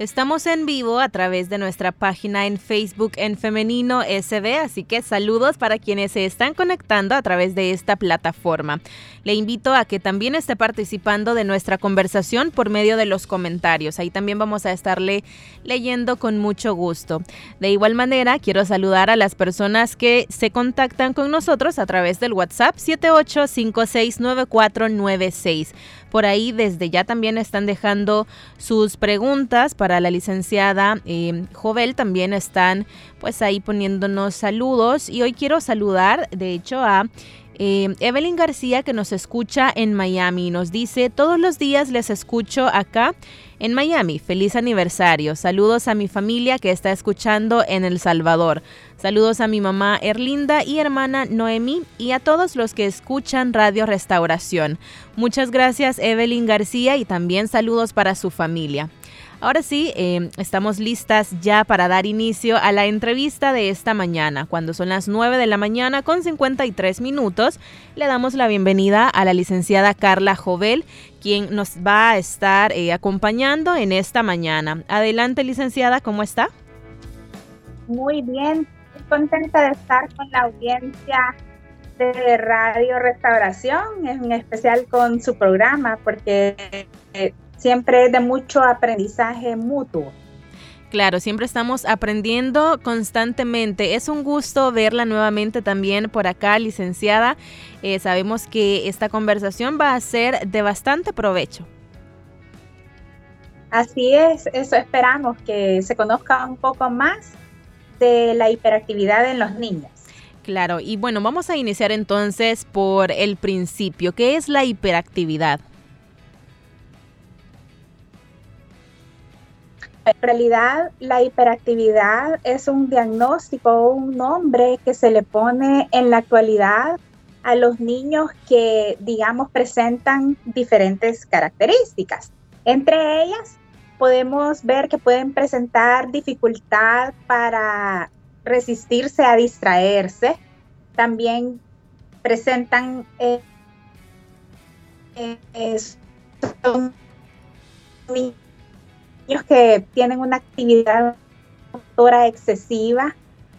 Estamos en vivo a través de nuestra página en Facebook en Femenino SB, así que saludos para quienes se están conectando a través de esta plataforma. Le invito a que también esté participando de nuestra conversación por medio de los comentarios. Ahí también vamos a estarle leyendo con mucho gusto. De igual manera, quiero saludar a las personas que se contactan con nosotros a través del WhatsApp 78569496. Por ahí desde ya también están dejando sus preguntas para la licenciada eh, Jovel. También están pues ahí poniéndonos saludos. Y hoy quiero saludar, de hecho, a eh, Evelyn García que nos escucha en Miami. Nos dice, todos los días les escucho acá en Miami. Feliz aniversario. Saludos a mi familia que está escuchando en El Salvador. Saludos a mi mamá Erlinda y hermana Noemi y a todos los que escuchan Radio Restauración. Muchas gracias Evelyn García y también saludos para su familia. Ahora sí, em, estamos listas ya para dar inicio a la entrevista de esta mañana. Cuando son las 9 de la mañana con 53 minutos, le damos la bienvenida a la licenciada Carla Jovel, quien nos va a estar eh, acompañando en esta mañana. Adelante, licenciada, ¿cómo está? Muy bien, contenta de estar con la audiencia de Radio Restauración, en especial con su programa, porque eh, siempre es de mucho aprendizaje mutuo. Claro, siempre estamos aprendiendo constantemente. Es un gusto verla nuevamente también por acá, licenciada. Eh, sabemos que esta conversación va a ser de bastante provecho. Así es, eso esperamos, que se conozca un poco más de la hiperactividad en los niños. Claro, y bueno, vamos a iniciar entonces por el principio. ¿Qué es la hiperactividad? En realidad, la hiperactividad es un diagnóstico un nombre que se le pone en la actualidad a los niños que, digamos, presentan diferentes características. Entre ellas, podemos ver que pueden presentar dificultad para resistirse a distraerse. También presentan eh, eh, que tienen una actividad motora excesiva,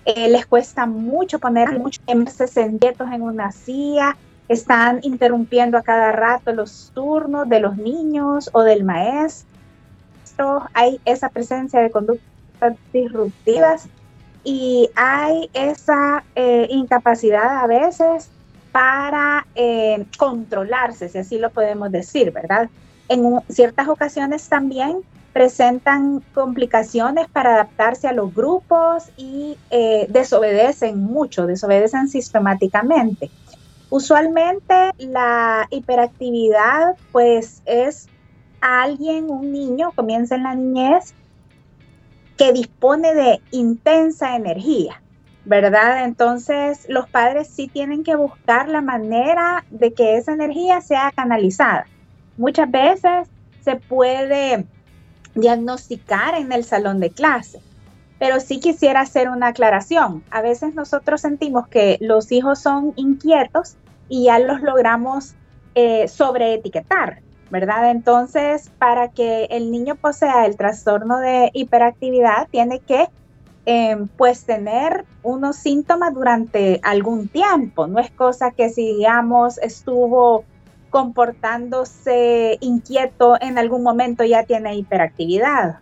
eh, les cuesta mucho poner muchos en una silla, están interrumpiendo a cada rato los turnos de los niños o del maestro. Hay esa presencia de conductas disruptivas y hay esa eh, incapacidad a veces para eh, controlarse, si así lo podemos decir, ¿verdad? En ciertas ocasiones también presentan complicaciones para adaptarse a los grupos y eh, desobedecen mucho, desobedecen sistemáticamente. Usualmente la hiperactividad pues es alguien, un niño, comienza en la niñez, que dispone de intensa energía, ¿verdad? Entonces los padres sí tienen que buscar la manera de que esa energía sea canalizada. Muchas veces se puede diagnosticar en el salón de clase. Pero sí quisiera hacer una aclaración. A veces nosotros sentimos que los hijos son inquietos y ya los logramos eh, sobreetiquetar, ¿verdad? Entonces, para que el niño posea el trastorno de hiperactividad, tiene que em, pues tener unos síntomas durante algún tiempo. No es cosa que si, digamos, estuvo comportándose inquieto en algún momento ya tiene hiperactividad.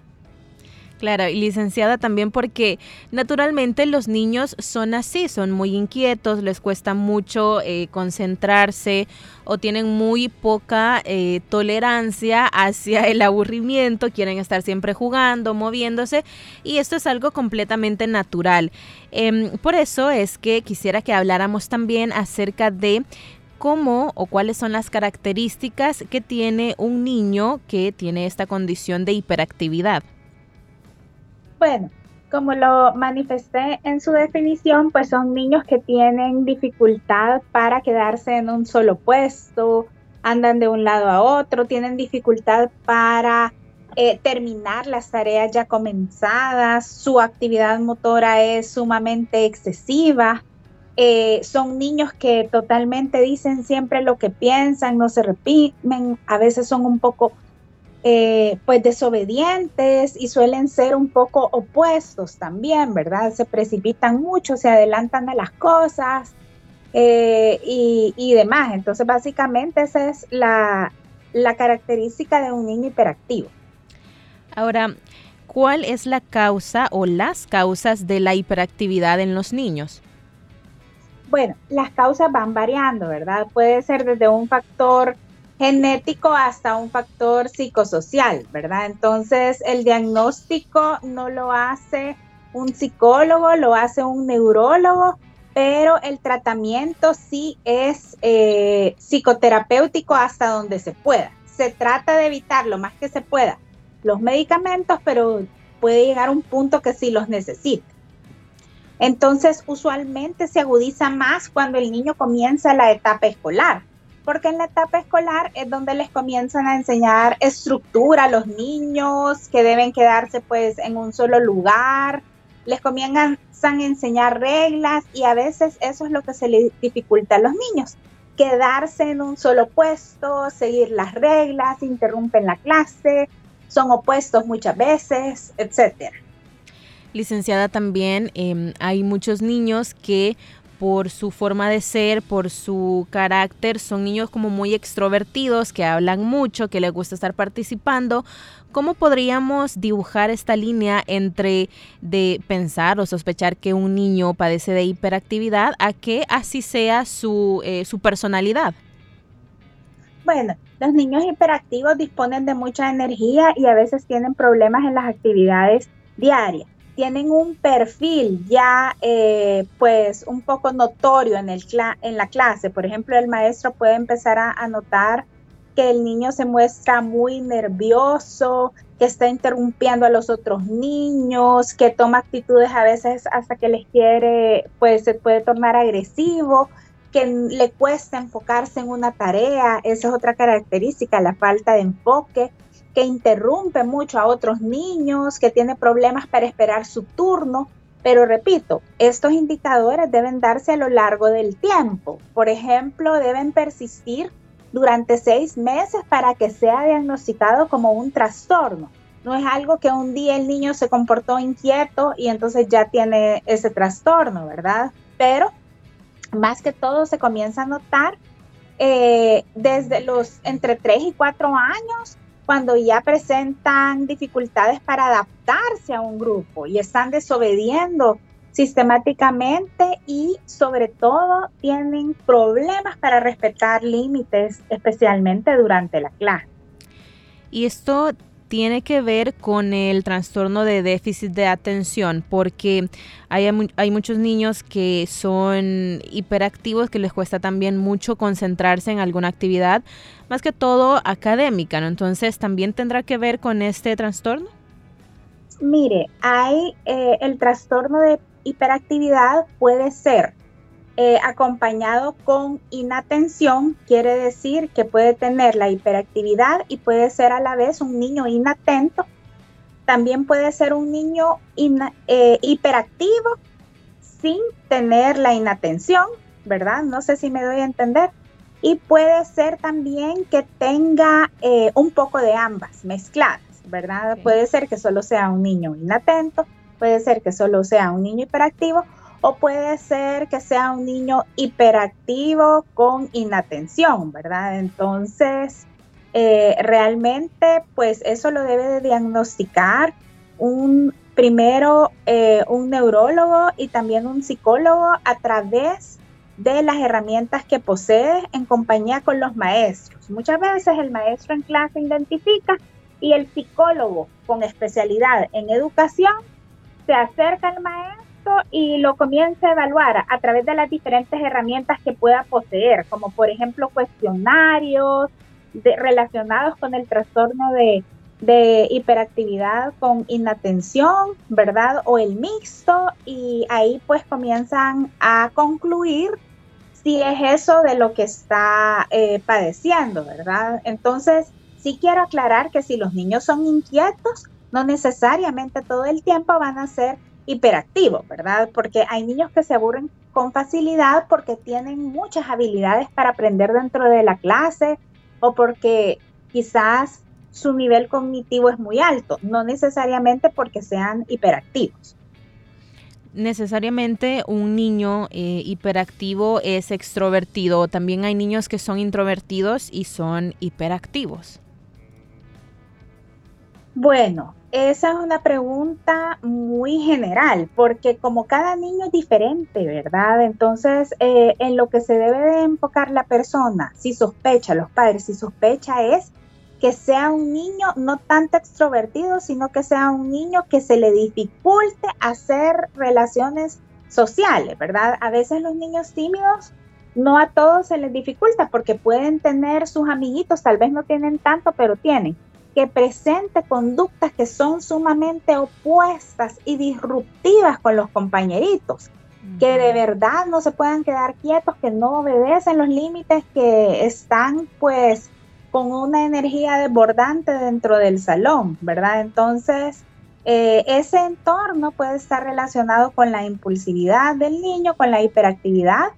Claro, y licenciada también porque naturalmente los niños son así, son muy inquietos, les cuesta mucho eh, concentrarse o tienen muy poca eh, tolerancia hacia el aburrimiento, quieren estar siempre jugando, moviéndose y esto es algo completamente natural. Em, por eso es que quisiera que habláramos también acerca de cómo o cuáles son las características que tiene un niño que tiene esta condición de hiperactividad. Bueno, como lo manifesté en su definición, pues son niños que tienen dificultad para quedarse en un solo puesto, andan de un lado a otro, tienen dificultad para eh, terminar las tareas ya comenzadas, su actividad motora es sumamente excesiva. Eh, son niños que totalmente dicen siempre lo que piensan, no se repiten, a veces son un poco eh, pues desobedientes y suelen ser un poco opuestos también, ¿verdad? Se precipitan mucho, se adelantan a las cosas eh, y, demás. Entonces, básicamente esa es la, la característica de un niño hiperactivo. Ahora, ¿cuál es la causa o las causas de la hiperactividad en los niños? Bueno, las causas van variando, ¿verdad? Puede ser desde un factor genético hasta un factor psicosocial, ¿verdad? Entonces, el diagnóstico no lo hace un psicólogo, lo hace un neurólogo, pero el tratamiento sí es eh, psicoterapéutico hasta donde se pueda. Se trata de evitar lo más que se pueda los medicamentos, pero puede llegar un punto que sí los necesita. Entonces, usualmente se agudiza más cuando el niño comienza la etapa escolar porque en la etapa escolar es donde les comienzan a enseñar estructura a los niños, que deben quedarse pues en un solo lugar, les comienzan a enseñar reglas y a veces eso es lo que se les dificulta a los niños, quedarse en un solo puesto, seguir las reglas, interrumpen la clase, son opuestos muchas veces, etcétera. Licenciada, también em, hay muchos niños que por su forma de ser, por su carácter, son niños como muy extrovertidos, que hablan mucho, que les gusta estar participando. ¿Cómo podríamos dibujar esta línea entre de pensar o sospechar que un niño padece de hiperactividad a que así sea su, eh, su personalidad? Bueno, los niños hiperactivos disponen de mucha energía y a veces tienen problemas en las actividades diarias tienen un perfil ya eh, pues un poco notorio en, el en la clase. Por ejemplo, el maestro puede empezar a, notar que el niño se muestra muy nervioso, que está interrumpiendo a los otros niños, que toma actitudes a veces hasta que les quiere, pues se puede tornar agresivo, que le cuesta enfocarse en una tarea, esa es otra característica, la falta de enfoque que interrumpe mucho a otros niños, que tiene problemas para esperar su turno. Pero repito, estos indicadores deben darse a lo largo del tiempo. Por ejemplo, deben persistir durante seis meses para que sea diagnosticado como un trastorno. No es algo que un día el niño se comportó inquieto y entonces ya tiene ese trastorno, ¿verdad? Pero más que todo se comienza a notar eh, desde los entre 3 y 4 años cuando ya presentan dificultades para adaptarse a un grupo y están desobediendo sistemáticamente y sobre todo tienen problemas para respetar límites, especialmente durante la clase. Y esto tiene que ver con el trastorno de déficit de atención, porque hay, hay, muchos niños que son hiperactivos, que les cuesta también mucho concentrarse en alguna actividad, más que todo académica, ¿no? Entonces, ¿también tendrá que ver con este trastorno? Mire, hay eh, el trastorno de hiperactividad puede ser eh, acompañado con inatención, quiere decir que puede tener la hiperactividad y puede ser a la vez un niño inatento. También puede ser un niño eh, hiperactivo sin tener la inatención, ¿verdad? No sé si me doy a entender. Y puede ser también que tenga eh, un poco de ambas mezcladas, ¿verdad? Puede ser que solo sea un niño inatento, puede ser que solo sea un niño hiperactivo o puede ser que sea un niño hiperactivo con inatención, ¿verdad? Entonces, eh, realmente, pues eso lo debe de diagnosticar un primero eh, un neurólogo y también un psicólogo a través de las herramientas que posee en compañía con los maestros. Muchas veces el maestro en clase identifica y el psicólogo con especialidad en educación se acerca al maestro y lo comience a evaluar a través de las diferentes herramientas que pueda poseer, como por ejemplo cuestionarios relacionados con el trastorno de, de hiperactividad con inatención, ¿verdad? O el mixto y ahí pues comienzan a concluir si es eso de lo que está eh, padeciendo, ¿verdad? Entonces, sí quiero aclarar que si los niños son inquietos, no necesariamente todo el tiempo van a ser hiperactivos, ¿verdad? Porque hay niños que se aburren con facilidad porque tienen muchas habilidades para aprender dentro de la clase o porque quizás su nivel cognitivo es muy alto, no necesariamente porque sean hiperactivos. Necesariamente un niño eh, hiperactivo es extrovertido, también hay niños que son introvertidos y son hiperactivos. Bueno, esa es una pregunta muy general, porque como cada niño es diferente, ¿verdad? Entonces, eh, en lo que se debe de enfocar la persona, si sospecha, los padres, si sospecha es que sea un niño no tanto extrovertido, sino que sea un niño que se le dificulte hacer relaciones sociales, ¿verdad? A veces los niños tímidos no a todos se les dificulta porque pueden tener sus amiguitos, tal vez no tienen tanto, pero tienen que presente conductas que son sumamente opuestas y disruptivas con los compañeritos, que de verdad no se puedan quedar quietos, que no obedecen los límites, que están pues con una energía desbordante dentro del salón, ¿verdad? Entonces, eh, ese entorno puede estar relacionado con la impulsividad del niño, con la hiperactividad,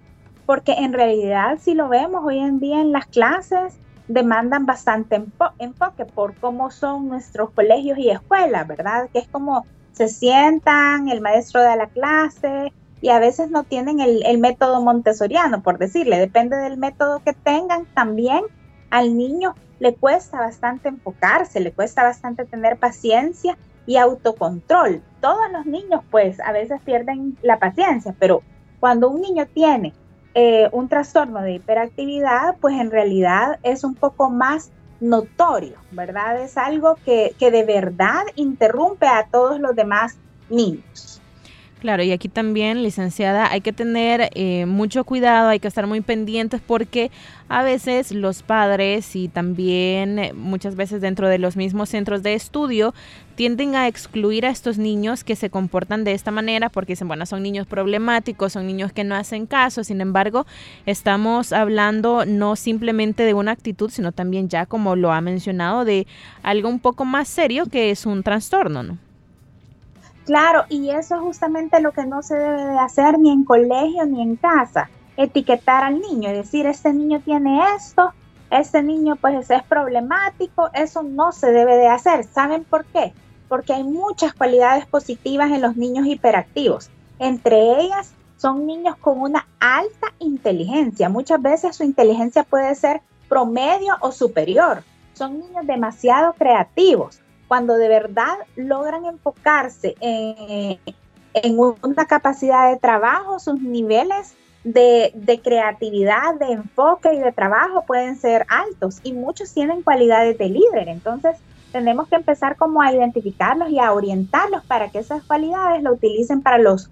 porque en realidad si lo vemos hoy en día en las clases, demandan bastante enfoque por cómo son nuestros colegios y escuelas, ¿verdad? Que es como se sientan, el maestro da la clase y a veces no tienen el, el método montessoriano, por decirle, depende del método que tengan también. Al niño le cuesta bastante enfocarse, le cuesta bastante tener paciencia y autocontrol. Todos los niños pues a veces pierden la paciencia, pero cuando un niño tiene eh, un trastorno de hiperactividad, pues en realidad es un poco más notorio, ¿verdad? Es algo que, que de verdad interrumpe a todos los demás niños. Claro, y aquí también, licenciada, hay que tener eh, mucho cuidado, hay que estar muy pendientes porque a veces los padres y también eh, muchas veces dentro de los mismos centros de estudio tienden a excluir a estos niños que se comportan de esta manera porque dicen, bueno, son niños problemáticos, son niños que no hacen caso, sin embargo, estamos hablando no simplemente de una actitud, sino también ya como lo ha mencionado, de algo un poco más serio que es un trastorno, ¿no? Claro, y eso es justamente lo que no se debe de hacer ni en colegio ni en casa, etiquetar al niño y decir, este niño tiene esto, este niño pues es problemático, eso no se debe de hacer. ¿Saben por qué? Porque hay muchas cualidades positivas en los niños hiperactivos. Entre ellas son niños con una alta inteligencia. Muchas veces su inteligencia puede ser promedio o superior. Son niños demasiado creativos cuando de verdad logran enfocarse en, una capacidad de trabajo, sus niveles de, creatividad, de enfoque y de trabajo pueden ser altos y muchos tienen cualidades de líder. Entonces, tenemos que empezar como a identificarlos y a orientarlos para que esas cualidades lo utilicen para los,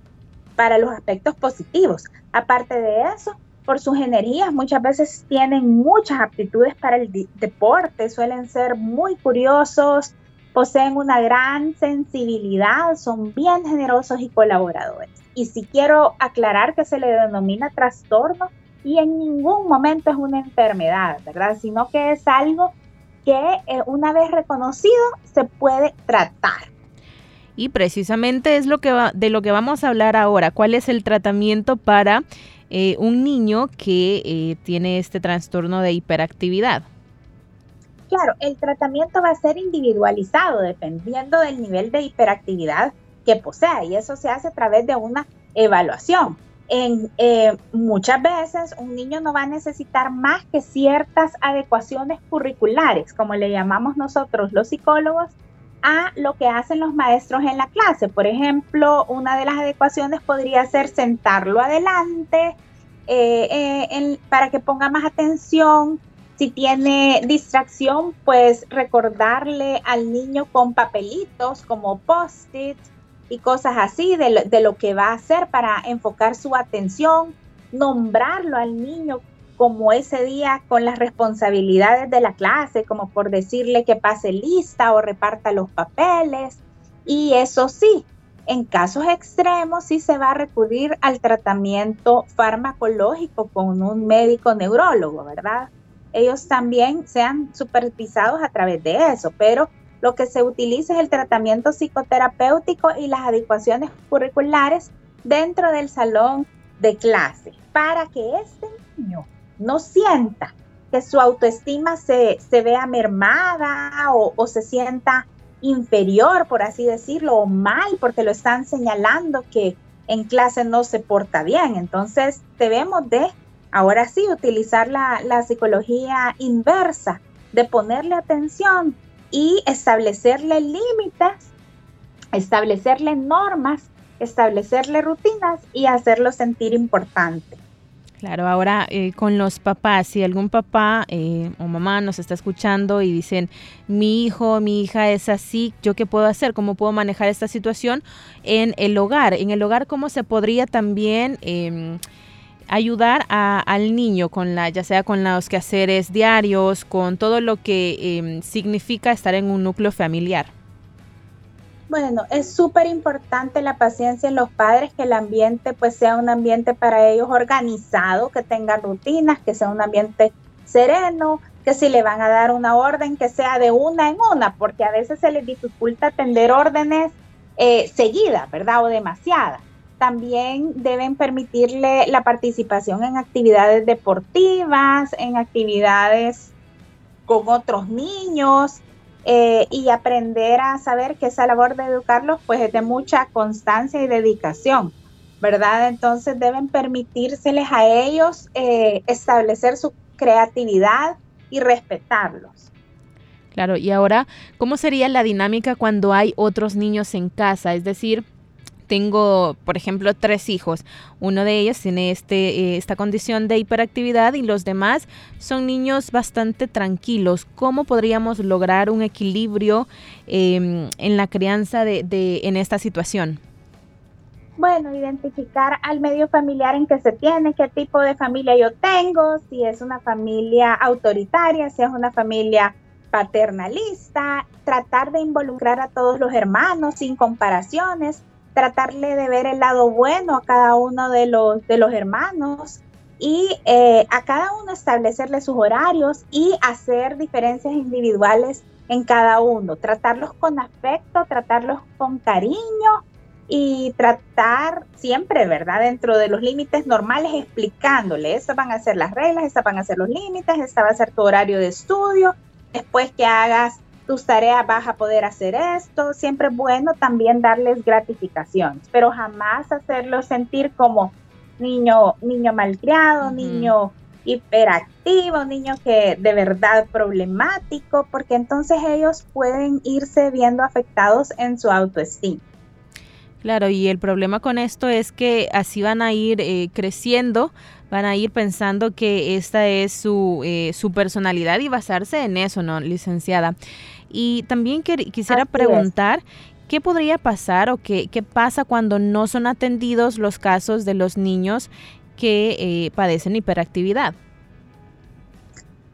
para los aspectos positivos. Aparte de eso, por sus energías, muchas veces tienen muchas aptitudes para el deporte, suelen ser muy curiosos, poseen una gran sensibilidad, son bien generosos y colaboradores. Y si quiero aclarar que se le denomina trastorno y en ningún momento es una enfermedad, ¿verdad? Sino que es algo que eh, una vez reconocido se puede tratar. Y precisamente es lo que de lo que vamos a hablar ahora. ¿Cuál es el tratamiento para eh, un niño que eh, tiene este trastorno de hiperactividad? Claro, el tratamiento va a ser individualizado dependiendo del nivel de hiperactividad que posea y eso se hace a través de una evaluación. En, eh, muchas veces un niño no va a necesitar más que ciertas adecuaciones curriculares, como le llamamos nosotros los psicólogos, a lo que hacen los maestros en la clase. Por ejemplo, una de las adecuaciones podría ser sentarlo adelante eh, eh, para que ponga más atención, si tiene distracción, pues recordarle al niño con papelitos como post-it y cosas así de lo, de lo, que va a hacer para enfocar su atención, nombrarlo al niño como ese día con las responsabilidades de la clase, como por decirle que pase lista o reparta los papeles. Y eso sí, en casos extremos sí se va a recurrir al tratamiento farmacológico con un médico neurólogo, ¿verdad? Ellos también sean supervisados a través de eso, pero lo que se utiliza es el tratamiento psicoterapéutico y las adecuaciones curriculares dentro del salón de clase para que este niño no sienta que su autoestima se, vea mermada o, se sienta inferior, por así decirlo, o mal porque lo están señalando que en clase no se porta bien. Entonces debemos de, ahora sí, utilizar la, psicología inversa, de ponerle atención y establecerle límites, establecerle normas, establecerle rutinas y hacerlo sentir importante. Claro, ahora eh, con los papás, si algún papá eh, o mamá nos está escuchando y dicen, mi hijo, mi hija es así, ¿yo qué puedo hacer? ¿Cómo puedo manejar esta situación en el hogar? En el hogar, ¿cómo se podría también em, ayudar al niño con la, ya sea con los quehaceres diarios, con todo lo que em, significa estar en un núcleo familiar? Bueno, es súper importante la paciencia en los padres, que el ambiente pues sea un ambiente para ellos organizado, que tenga rutinas, que sea un ambiente sereno, que si le van a dar una orden, que sea de una en una, porque a veces se les dificulta atender órdenes eh, seguidas, ¿verdad? O demasiadas. También deben permitirle la participación en actividades deportivas, en actividades con otros niños, eh, y aprender a saber que esa labor de educarlos pues es de mucha constancia y dedicación, ¿verdad? Entonces deben permitírseles a ellos eh, establecer su creatividad y respetarlos. Claro, y ahora, ¿cómo sería la dinámica cuando hay otros niños en casa? Es decir, tengo, por ejemplo, tres hijos. Uno de ellos tiene este, eh, esta condición de hiperactividad y los demás son niños bastante tranquilos. ¿Cómo podríamos lograr un equilibrio em, en la crianza de, de, en esta situación? Bueno, identificar al medio familiar en que se tiene, qué tipo de familia yo tengo, si es una familia autoritaria, si es una familia paternalista, tratar de involucrar a todos los hermanos sin comparaciones, tratarle de ver el lado bueno a cada uno de los, de los hermanos y eh, a cada uno establecerle sus horarios y hacer diferencias individuales en cada uno, tratarlos con afecto, tratarlos con cariño y tratar siempre, ¿verdad? Dentro de los límites normales, explicándole, estas van a ser las reglas, estas van a ser los límites, esta va a ser tu horario de estudio, después que hagas tus tareas vas a poder hacer esto. Siempre es bueno también darles gratificaciones, pero jamás hacerlos sentir como niño, niño malcriado, niño hiperactivo, niño que de verdad problemático, porque entonces ellos pueden irse viendo afectados en su autoestima. Claro, y el problema con esto es que así van a ir eh, creciendo, van a ir pensando que esta es su, eh, su personalidad y basarse en eso, ¿no, licenciada? Y también quisiera preguntar, ¿qué podría pasar o qué, qué, pasa cuando no son atendidos los casos de los niños que eh, padecen hiperactividad?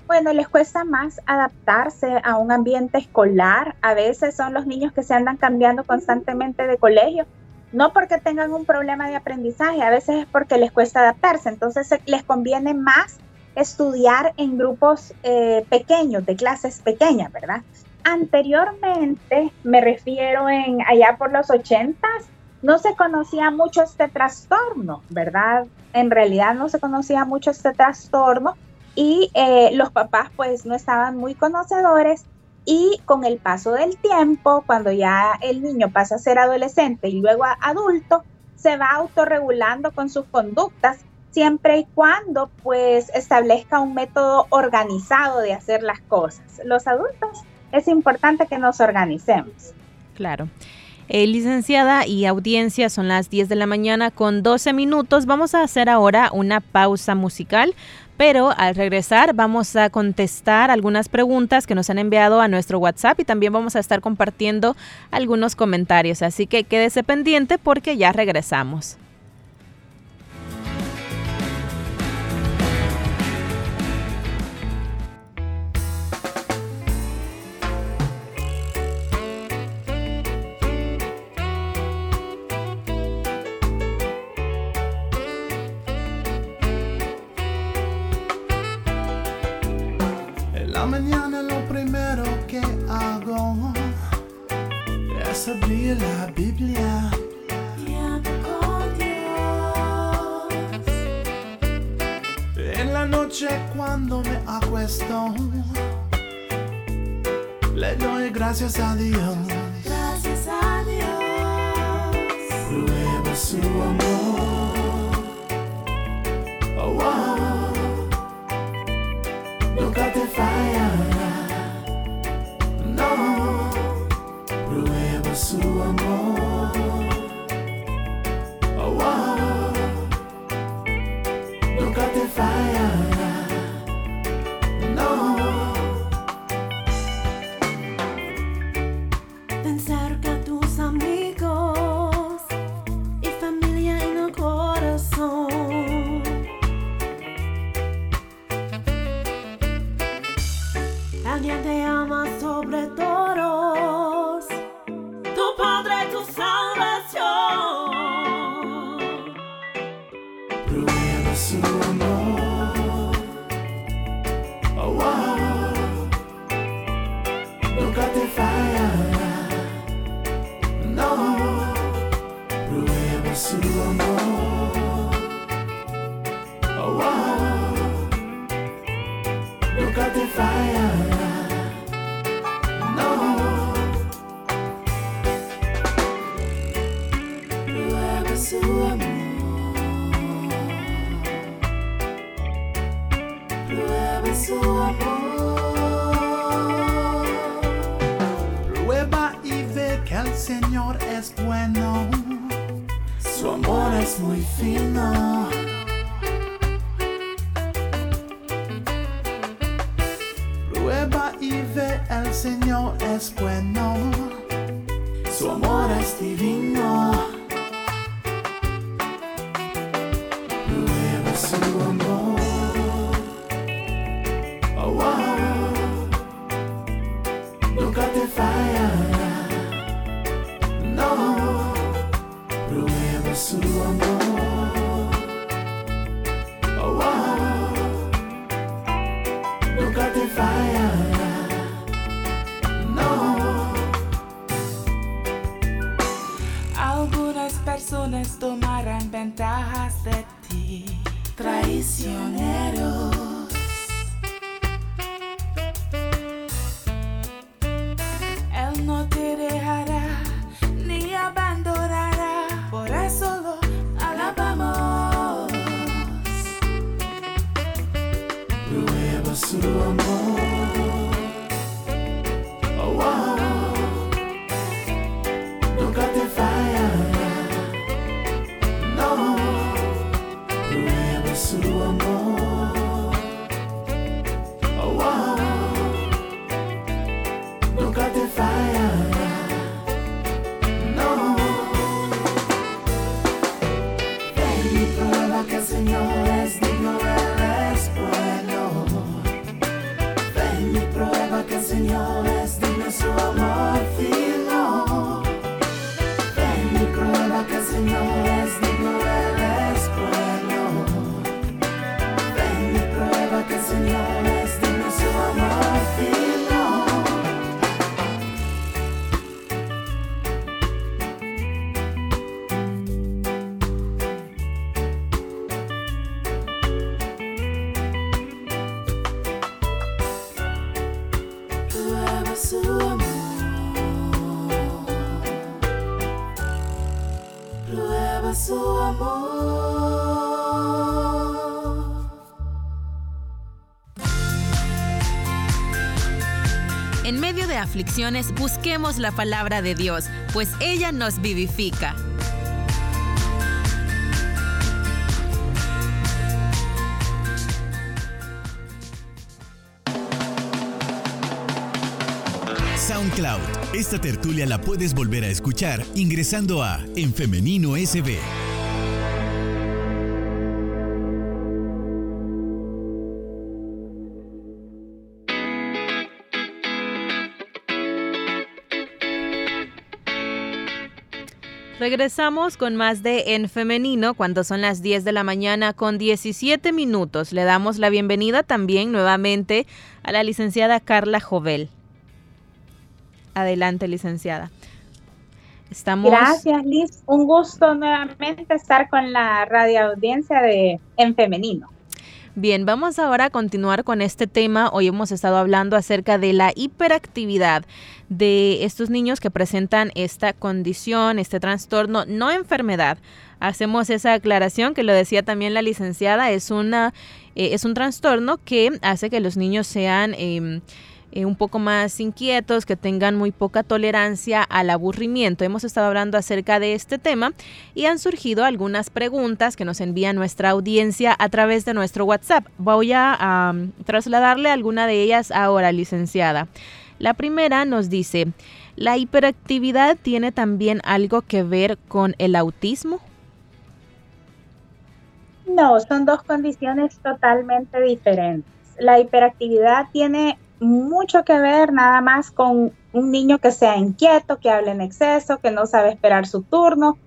Bueno, les cuesta más adaptarse a un ambiente escolar. A veces son los niños que se andan cambiando constantemente de colegio. No porque tengan un problema de aprendizaje, a veces es porque les cuesta adaptarse. Entonces les conviene más estudiar en grupos eh, pequeños, de clases pequeñas, ¿verdad? Anteriormente, me refiero en allá por los ochentas, no se conocía mucho este trastorno, ¿verdad? En realidad no se conocía mucho este trastorno y eh, los papás pues no estaban muy conocedores y con el paso del tiempo, cuando ya el niño pasa a ser adolescente y luego adulto, se va autorregulando con sus conductas siempre y cuando pues establezca un método organizado de hacer las cosas. Los adultos es importante que nos organicemos. Claro. Eh, licenciada y audiencia, son las 10 de la mañana con 12 minutos. Vamos a hacer ahora una pausa musical, pero al regresar vamos a contestar algunas preguntas que nos han enviado a nuestro WhatsApp y también vamos a estar compartiendo algunos comentarios. Así que quédese pendiente porque ya regresamos. gracias a Dios. vorresti vino de aflicciones busquemos la palabra de Dios, pues ella nos vivifica. SoundCloud. Esta tertulia la puedes volver a escuchar ingresando a En Femenino SB. Regresamos con más de En Femenino cuando son las 10 de la mañana con 17 minutos. Le damos la bienvenida también nuevamente a la licenciada Carla Jovel. Adelante, licenciada. Estamos... Gracias, Liz. Un gusto nuevamente estar con la radioaudiencia de En Femenino. Bien, vamos ahora a continuar con este tema. Hoy hemos estado hablando acerca de la hiperactividad de estos niños que presentan esta condición, este trastorno, no enfermedad. Hacemos esa aclaración que lo decía también la licenciada, es, una, eh, es un trastorno que hace que los niños sean... Em, eh, un poco más inquietos, que tengan muy poca tolerancia al aburrimiento. Hemos estado hablando acerca de este tema y han surgido algunas preguntas que nos envía nuestra audiencia a través de nuestro WhatsApp. Voy a trasladarle alguna de ellas ahora, licenciada. La primera nos dice, ¿la hiperactividad tiene también algo que ver con el autismo? No, son dos condiciones totalmente diferentes. La hiperactividad tiene mucho que ver nada más con un niño que sea inquieto, que hable en exceso, que no sabe esperar su turno,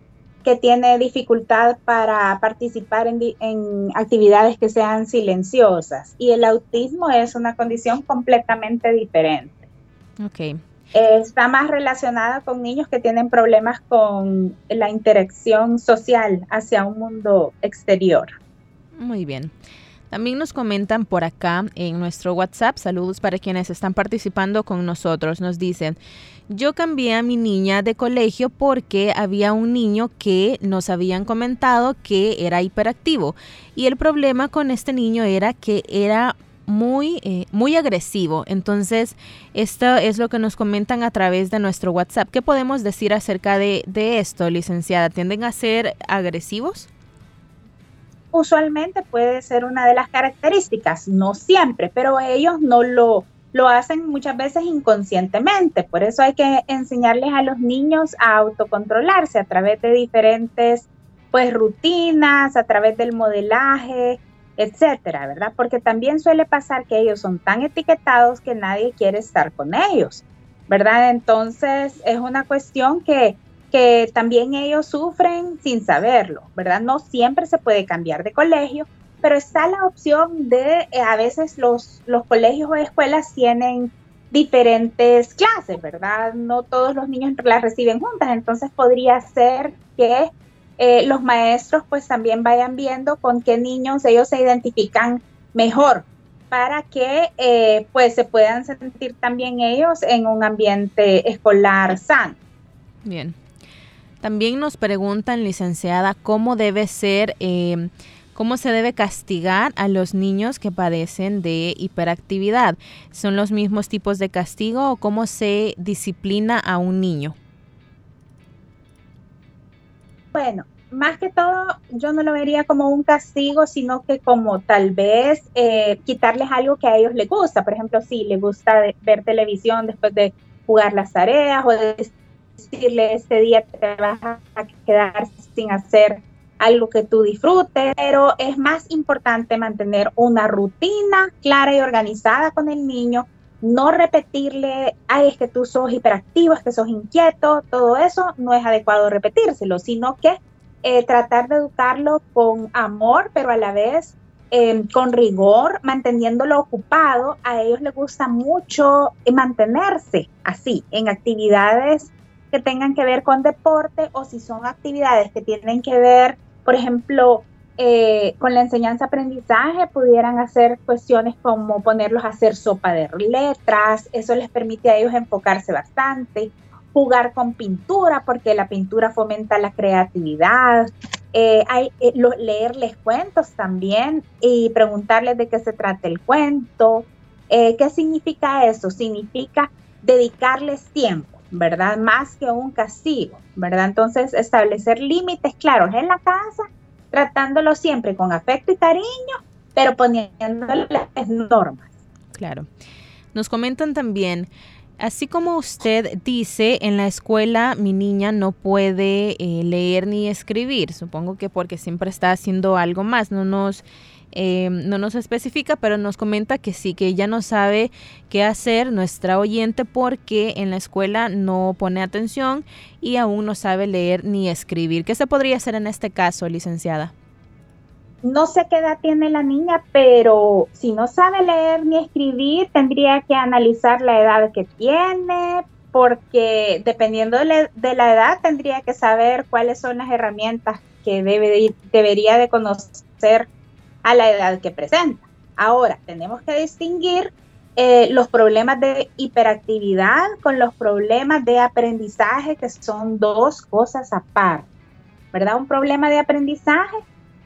que tiene dificultad para participar en, actividades que sean silenciosas. Y el autismo es una condición completamente diferente. Ok. está más relacionada con niños que tienen problemas con la interacción social hacia un mundo exterior. Muy bien. También nos comentan por acá en nuestro WhatsApp, saludos para quienes están participando con nosotros, nos dicen, yo cambié a mi niña de colegio porque había un niño que nos habían comentado que era hiperactivo y el problema con este niño era que era muy, eh, muy agresivo. Entonces, esto es lo que nos comentan a través de nuestro WhatsApp. ¿Qué podemos decir acerca de, de esto, licenciada? ¿Tienden a ser agresivos? Usualmente puede ser una de las características, no siempre, pero ellos no lo, lo hacen muchas veces inconscientemente. Por eso hay que enseñarles a los niños a autocontrolarse a través de diferentes pues rutinas, a través del modelaje, etcétera, ¿verdad? Porque también suele pasar que ellos son tan etiquetados que nadie quiere estar con ellos, ¿verdad? Entonces es una cuestión que que también ellos sufren sin saberlo, ¿verdad? No siempre se puede cambiar de colegio, pero está la opción de, eh, a veces los, los colegios o escuelas tienen diferentes clases, ¿verdad? No todos los niños las reciben juntas, entonces podría ser que eh, los maestros pues también vayan viendo con qué niños ellos se identifican mejor para que eh, pues se puedan sentir también ellos en un ambiente escolar sano. Bien. También nos preguntan, licenciada, cómo debe ser, em, cómo se debe castigar a los niños que padecen de hiperactividad. ¿Son los mismos tipos de castigo o cómo se disciplina a un niño? Bueno, más que todo, yo no lo vería como un castigo, sino que como tal vez eh, quitarles algo que a ellos les gusta. Por ejemplo, si les gusta ver televisión después de jugar las tareas o de decirle este día te vas a quedar sin hacer algo que tú disfrutes, pero es más importante mantener una rutina clara y organizada con el niño, no repetirle, ay, es que tú sos hiperactivo, es que sos inquieto, todo eso no es adecuado repetírselo, sino que eh, tratar de educarlo con amor, pero a la vez eh, con rigor, manteniéndolo ocupado. A ellos les gusta mucho mantenerse así, en actividades que tengan que ver con deporte o si son actividades que tienen que ver, por ejemplo, eh, con la enseñanza-aprendizaje, pudieran hacer cuestiones como ponerlos a hacer sopa de letras, eso les permite a ellos enfocarse bastante, jugar con pintura, porque la pintura fomenta la creatividad, eh, eh, leerles cuentos también y preguntarles de qué se trata el cuento. ¿Qué significa eso? Significa dedicarles tiempo ¿verdad? Más que un castigo, ¿verdad? Entonces, establecer límites claros en la casa, tratándolo siempre con afecto y cariño, pero poniéndole normas. Claro. Nos comentan también, así como usted dice, en la escuela mi niña no puede eh, leer ni escribir, supongo que porque siempre está haciendo algo más, no nos Em, no nos especifica, pero nos comenta que sí, que ella no sabe qué hacer, nuestra oyente, porque en la escuela no pone atención y aún no sabe leer ni escribir. ¿Qué se podría hacer en este caso, licenciada? No sé qué edad tiene la niña, pero si no sabe leer ni escribir, tendría que analizar la edad que tiene, porque dependiendo de la, edad tendría que saber cuáles son las herramientas que debe debería de conocer a la edad que presenta. Ahora, tenemos que distinguir eh, los problemas de hiperactividad con los problemas de aprendizaje, que son dos cosas aparte, ¿verdad? Un problema de aprendizaje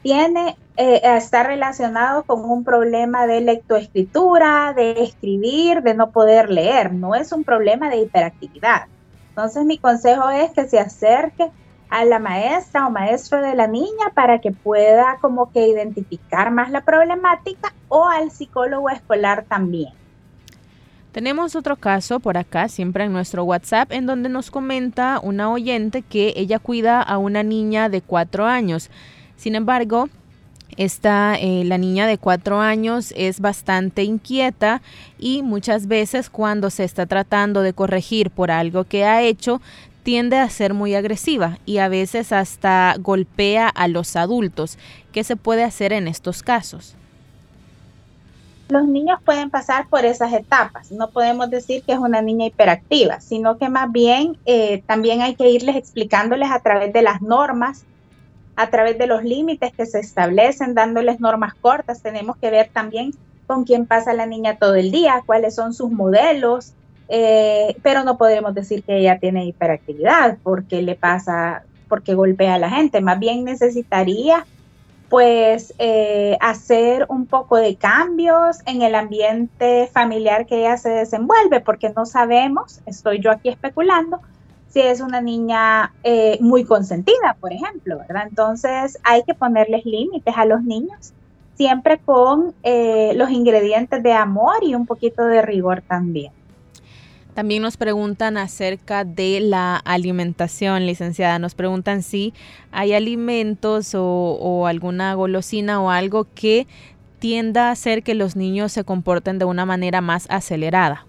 tiene, eh, está relacionado con un problema de lectoescritura, de escribir, de no poder leer, no es un problema de hiperactividad. Entonces mi consejo es que se acerque a la maestra o maestro de la niña para que pueda como que identificar más la problemática o al psicólogo escolar también. Tenemos otro caso por acá, siempre en nuestro WhatsApp, en donde nos comenta una oyente que ella cuida a una niña de cuatro años. Sin embargo, esta, eh, la niña de cuatro años es bastante inquieta y muchas veces cuando se está tratando de corregir por algo que ha hecho, tiende a ser muy agresiva y a veces hasta golpea a los adultos. ¿Qué se puede hacer en estos casos? los niños pueden pasar por esas etapas. No podemos decir que es una niña hiperactiva, sino que más bien eh, también hay que irles explicándoles a través de las normas, a través de los límites que se establecen, dándoles normas cortas. Tenemos que ver también con quién pasa la niña todo el día, cuáles son sus modelos, eh, pero no podemos decir que ella tiene hiperactividad porque le pasa, porque golpea a la gente. Más bien necesitaría pues eh, hacer un poco de cambios en el ambiente familiar que ella se desenvuelve, porque no sabemos, estoy yo aquí especulando, si es una niña eh, muy consentida, por ejemplo, ¿verdad? Entonces hay que ponerles límites a los niños, siempre con eh, los ingredientes de amor y un poquito de rigor también. También nos preguntan acerca de la alimentación, licenciada. Nos preguntan si hay alimentos o, alguna golosina o algo que tienda a hacer que los niños se comporten de una manera más acelerada.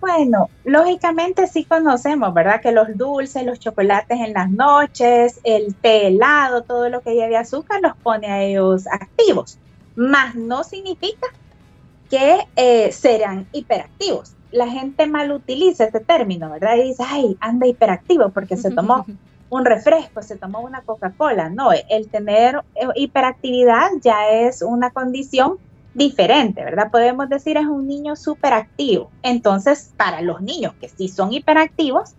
Bueno, lógicamente sí conocemos, ¿verdad? Que los dulces, los chocolates en las noches, el té helado, todo lo que lleve azúcar los pone a ellos activos. Más no significa que eh, serán hiperactivos la gente mal utiliza este término, ¿verdad? Y dice, ay, anda hiperactivo porque se tomó un refresco, se tomó una Coca-Cola. No, el tener eh, hiperactividad ya es una condición diferente, ¿verdad? Podemos decir es un niño superactivo. Entonces, para los niños que sí son hiperactivos,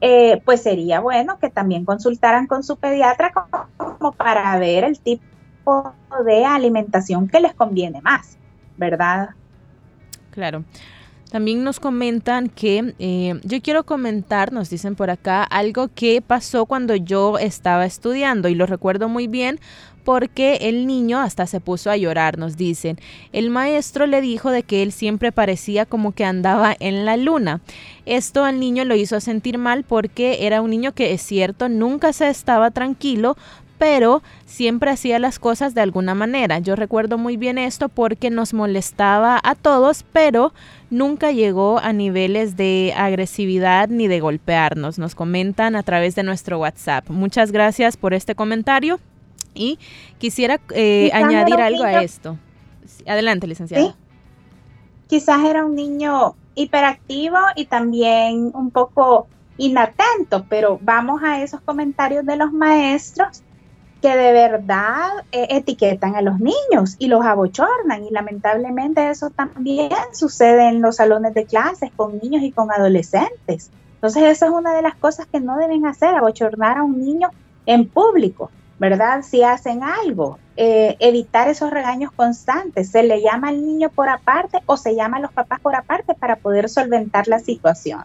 eh, pues sería bueno que también consultaran con su pediatra como para ver el tipo de alimentación que les conviene más, ¿verdad? Claro. También nos comentan que eh, yo quiero comentar, nos dicen por acá, algo que pasó cuando yo estaba estudiando y lo recuerdo muy bien porque el niño hasta se puso a llorar, nos dicen. El maestro le dijo de que él siempre parecía como que andaba en la luna. Esto al niño lo hizo sentir mal porque era un niño que es cierto, nunca se estaba tranquilo, pero siempre hacía las cosas de alguna manera. Yo recuerdo muy bien esto porque nos molestaba a todos, pero nunca llegó a niveles de agresividad ni de golpearnos. Nos comentan a través de nuestro WhatsApp. Muchas gracias por este comentario y quisiera eh, añadir algo a esto. Adelante, licenciada. Quizás era un niño hiperactivo y también un poco inatento, pero vamos a esos comentarios de los maestros que de verdad eh, etiquetan a los niños y los abochornan y lamentablemente eso también sucede en los salones de clases con niños y con adolescentes. Entonces esa es una de las cosas que no deben hacer, abochornar a un niño en público, ¿verdad? Si hacen algo, eh, evitar esos regaños constantes, se le llama al niño por aparte o se llama a los papás por aparte para poder solventar la situación.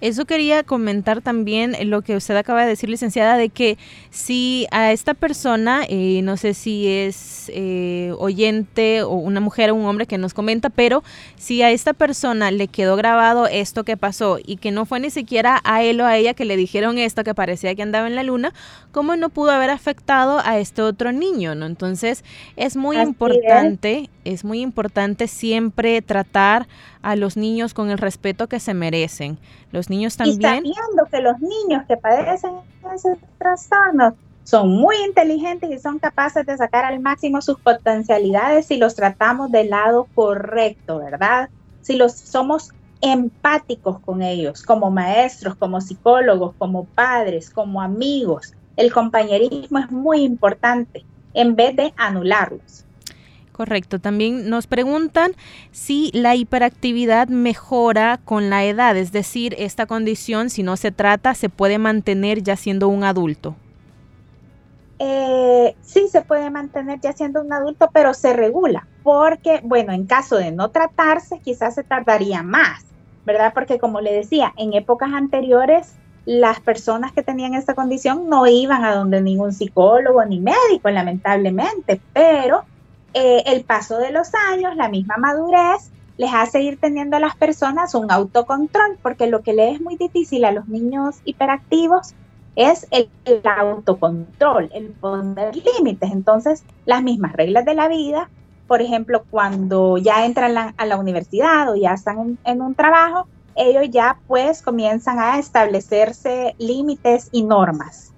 Eso quería comentar también lo que usted acaba de decir, licenciada, de que si a esta persona, eh, no sé si es eh, oyente o una mujer o un hombre que nos comenta, pero si a esta persona le quedó grabado esto que pasó y que no fue ni siquiera a él o a ella que le dijeron esto que parecía que andaba en la luna, ¿cómo no pudo haber afectado a este otro niño? ¿no? Entonces es muy importante, es muy importante siempre tratar a los niños con el respeto que se merecen. Los niños también... Y sabiendo que los niños que padecen ese trastorno son muy inteligentes y son capaces de sacar al máximo sus potencialidades si los tratamos del lado correcto, ¿verdad? Si los somos empáticos con ellos, como maestros, como psicólogos, como padres, como amigos. El compañerismo es muy importante en vez de anularlos. Correcto. También nos preguntan si la hiperactividad mejora con la edad, es decir, esta condición, si no se trata, se puede mantener ya siendo un adulto. Eh, sí, se puede mantener ya siendo un adulto, pero se regula, porque, bueno, en caso de no tratarse, quizás se tardaría más, ¿verdad? Porque como le decía, en épocas anteriores, las personas que tenían esta condición no iban a donde ningún psicólogo ni médico, lamentablemente, pero eh, el paso de los años, la misma madurez, les hace ir teniendo a las personas un autocontrol, porque lo que le es muy difícil a los niños hiperactivos es el, autocontrol, el poner límites. Entonces, las mismas reglas de la vida, por ejemplo, cuando ya entran a la universidad o ya están en, un trabajo, ellos ya pues comienzan a establecerse límites y normas.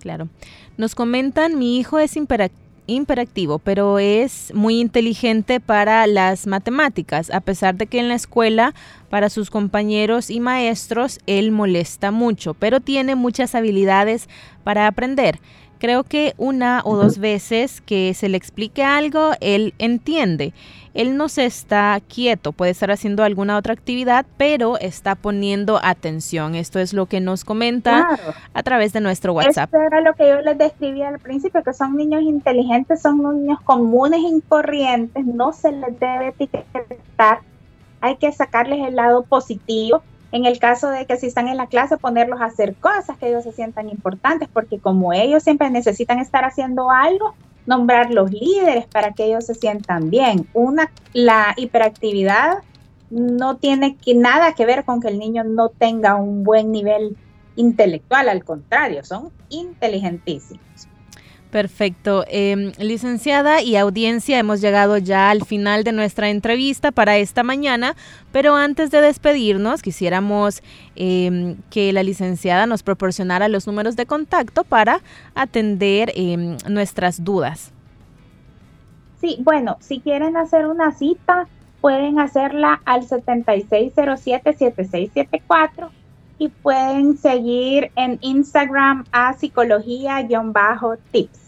Claro. Nos comentan, mi hijo es hiperactivo imperactivo, pero es muy inteligente para las matemáticas, a pesar de que en la escuela para sus compañeros y maestros él molesta mucho, pero tiene muchas habilidades para aprender. Creo que una o dos veces que se le explique algo, él entiende. Él no se está quieto, puede estar haciendo alguna otra actividad, pero está poniendo atención. Esto es lo que nos comenta a través de nuestro WhatsApp. Esto era lo que yo les describía al principio, que son niños inteligentes, son niños comunes y corrientes, no se les debe etiquetar, hay que sacarles el lado positivo en el caso de que si están en la clase, ponerlos a hacer cosas que ellos se sientan importantes, porque como ellos siempre necesitan estar haciendo algo, nombrar los líderes para que ellos se sientan bien. Una, la hiperactividad no tiene que, nada que ver con que el niño no tenga un buen nivel intelectual, al contrario, son inteligentísimos. Perfecto. Em, licenciada y audiencia, hemos llegado ya al final de nuestra entrevista para esta mañana, pero antes de despedirnos, quisiéramos em, que la licenciada nos proporcionara los números de contacto para atender em, nuestras dudas. Sí, bueno, si quieren hacer una cita, pueden hacerla al 7607-7674 y pueden seguir en Instagram a psicología-tips.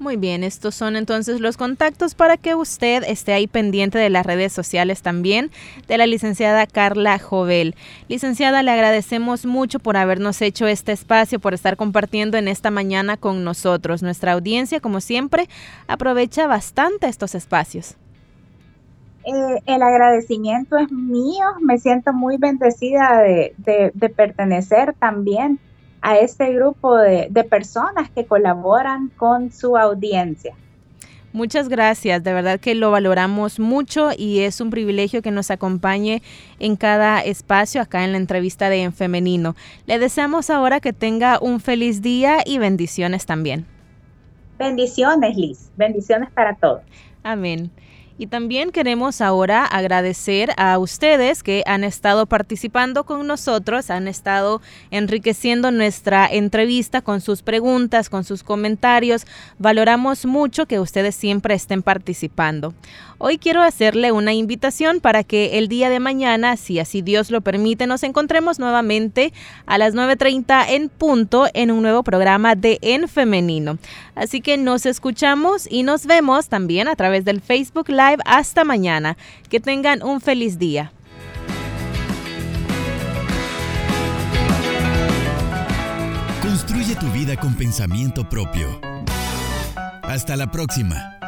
Muy bien, estos son entonces los contactos para que usted esté ahí pendiente de las redes sociales también de la licenciada Carla Jovel. Licenciada, le agradecemos mucho por habernos hecho este espacio, por estar compartiendo en esta mañana con nosotros. Nuestra audiencia, como siempre, aprovecha bastante estos espacios. Eh, el agradecimiento es mío, me siento muy bendecida de, de pertenecer también a este grupo de, personas que colaboran con su audiencia. Muchas gracias, de verdad que lo valoramos mucho y es un privilegio que nos acompañe en cada espacio acá en la entrevista de En Femenino. Le deseamos ahora que tenga un feliz día y bendiciones también. Bendiciones, Liz. Bendiciones para todos. Amén. Y también queremos ahora agradecer a ustedes que han estado participando con nosotros, han estado enriqueciendo nuestra entrevista con sus preguntas, con sus comentarios. Valoramos mucho que ustedes siempre estén participando. Hoy quiero hacerle una invitación para que el día de mañana, si así Dios lo permite, nos encontremos nuevamente a las 9.30 en punto en un nuevo programa de En Femenino. Así que nos escuchamos y nos vemos también a través del Facebook Hasta mañana. Que tengan un feliz día. Construye tu vida con pensamiento propio. Hasta la próxima.